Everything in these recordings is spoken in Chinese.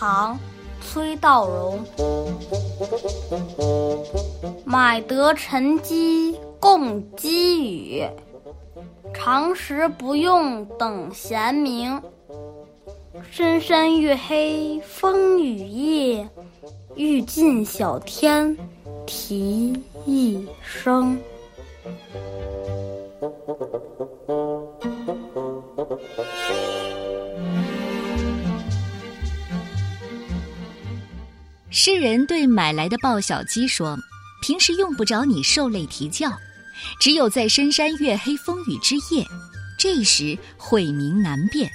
唐·崔道融。买得陈机共鸡语，常时不用等闲明。深山月黑风雨夜，欲尽小天啼一声。诗人对买来的报小鸡说：“平时用不着你受累啼叫，只有在深山月黑风雨之夜，这时晦明难辨。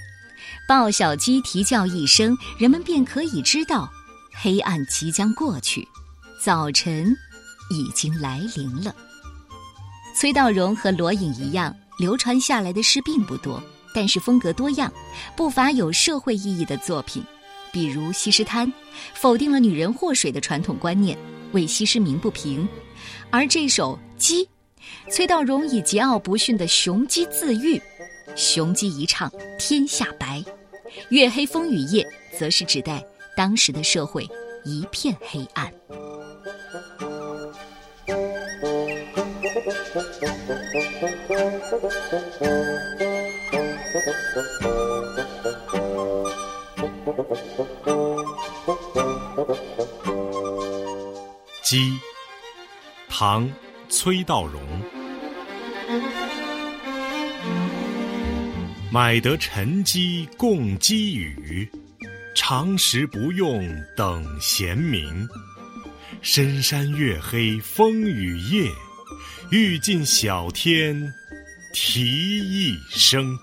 报小鸡啼叫一声，人们便可以知道，黑暗即将过去，早晨已经来临了。”崔道融和罗隐一样，流传下来的诗并不多，但是风格多样，不乏有社会意义的作品。比如《西施滩》，否定了女人祸水的传统观念，为西施鸣不平；而这首《鸡》，崔道融以桀骜不驯的雄鸡自喻，雄鸡一唱天下白。月黑风雨夜，则是指代当时的社会一片黑暗。鸡，唐，崔道融。买得陈鸡共鸡语，常时不用等闲明。深山月黑风雨夜，欲尽小天啼一声。